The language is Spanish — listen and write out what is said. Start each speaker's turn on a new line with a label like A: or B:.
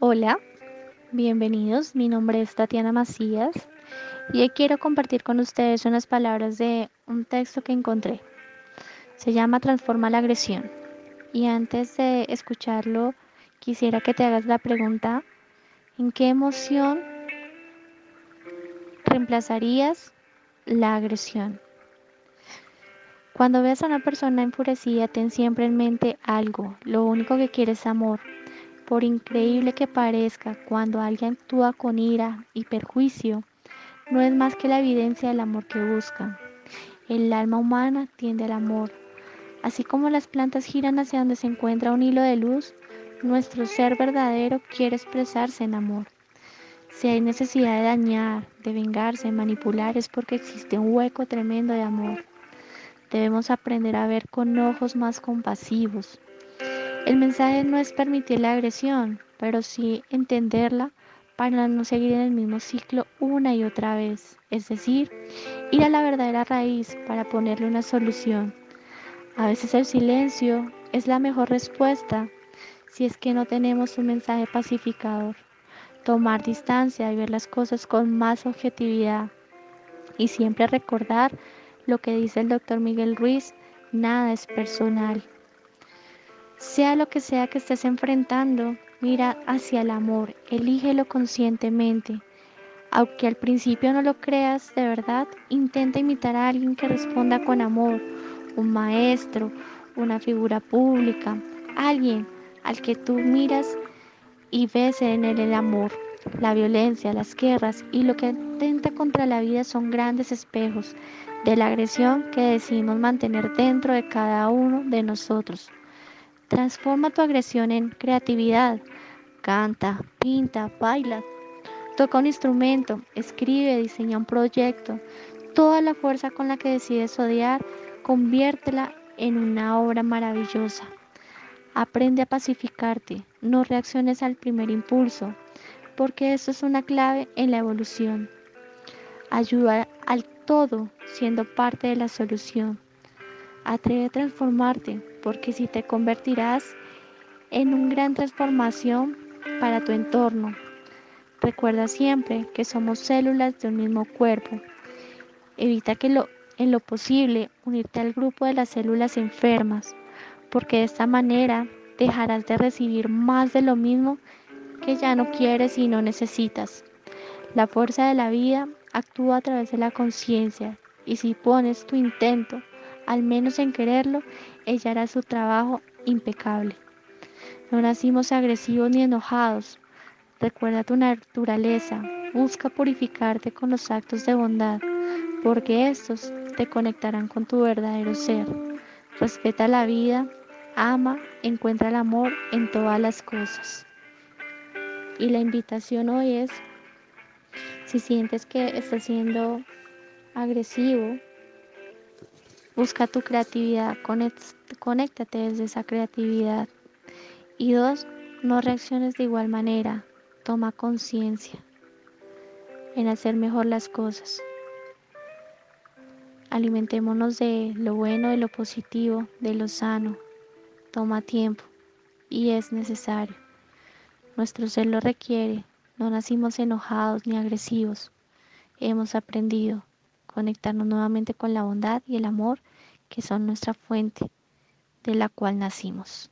A: Hola, bienvenidos. Mi nombre es Tatiana Macías y hoy quiero compartir con ustedes unas palabras de un texto que encontré. Se llama Transforma la agresión. Y antes de escucharlo, quisiera que te hagas la pregunta, ¿en qué emoción reemplazarías la agresión? Cuando veas a una persona enfurecida, ten siempre en mente algo. Lo único que quieres es amor. Por increíble que parezca, cuando alguien actúa con ira y perjuicio, no es más que la evidencia del amor que buscan. El alma humana tiende al amor. Así como las plantas giran hacia donde se encuentra un hilo de luz, nuestro ser verdadero quiere expresarse en amor. Si hay necesidad de dañar, de vengarse, manipular, es porque existe un hueco tremendo de amor. Debemos aprender a ver con ojos más compasivos, el mensaje no es permitir la agresión, pero sí entenderla para no seguir en el mismo ciclo una y otra vez. Es decir, ir a la verdadera raíz para ponerle una solución. A veces el silencio es la mejor respuesta si es que no tenemos un mensaje pacificador. Tomar distancia y ver las cosas con más objetividad. Y siempre recordar lo que dice el doctor Miguel Ruiz, nada es personal. Sea lo que sea que estés enfrentando, mira hacia el amor, elígelo conscientemente. Aunque al principio no lo creas de verdad, intenta imitar a alguien que responda con amor, un maestro, una figura pública, alguien al que tú miras y ves en él el amor. La violencia, las guerras y lo que atenta contra la vida son grandes espejos de la agresión que decidimos mantener dentro de cada uno de nosotros. Transforma tu agresión en creatividad. Canta, pinta, baila, toca un instrumento, escribe, diseña un proyecto. Toda la fuerza con la que decides odiar, conviértela en una obra maravillosa. Aprende a pacificarte, no reacciones al primer impulso, porque eso es una clave en la evolución. Ayuda al todo siendo parte de la solución. Atreve a transformarte, porque si te convertirás en una gran transformación para tu entorno. Recuerda siempre que somos células de un mismo cuerpo. Evita que lo, en lo posible unirte al grupo de las células enfermas, porque de esta manera dejarás de recibir más de lo mismo que ya no quieres y no necesitas. La fuerza de la vida actúa a través de la conciencia y si pones tu intento al menos en quererlo, ella hará su trabajo impecable. No nacimos agresivos ni enojados. Recuerda tu naturaleza. Busca purificarte con los actos de bondad, porque estos te conectarán con tu verdadero ser. Respeta la vida, ama, encuentra el amor en todas las cosas. Y la invitación hoy es, si sientes que estás siendo agresivo, Busca tu creatividad, conéctate desde esa creatividad. Y dos, no reacciones de igual manera, toma conciencia en hacer mejor las cosas. Alimentémonos de lo bueno, de lo positivo, de lo sano. Toma tiempo y es necesario. Nuestro ser lo requiere. No nacimos enojados ni agresivos. Hemos aprendido conectarnos nuevamente con la bondad y el amor que son nuestra fuente de la cual nacimos.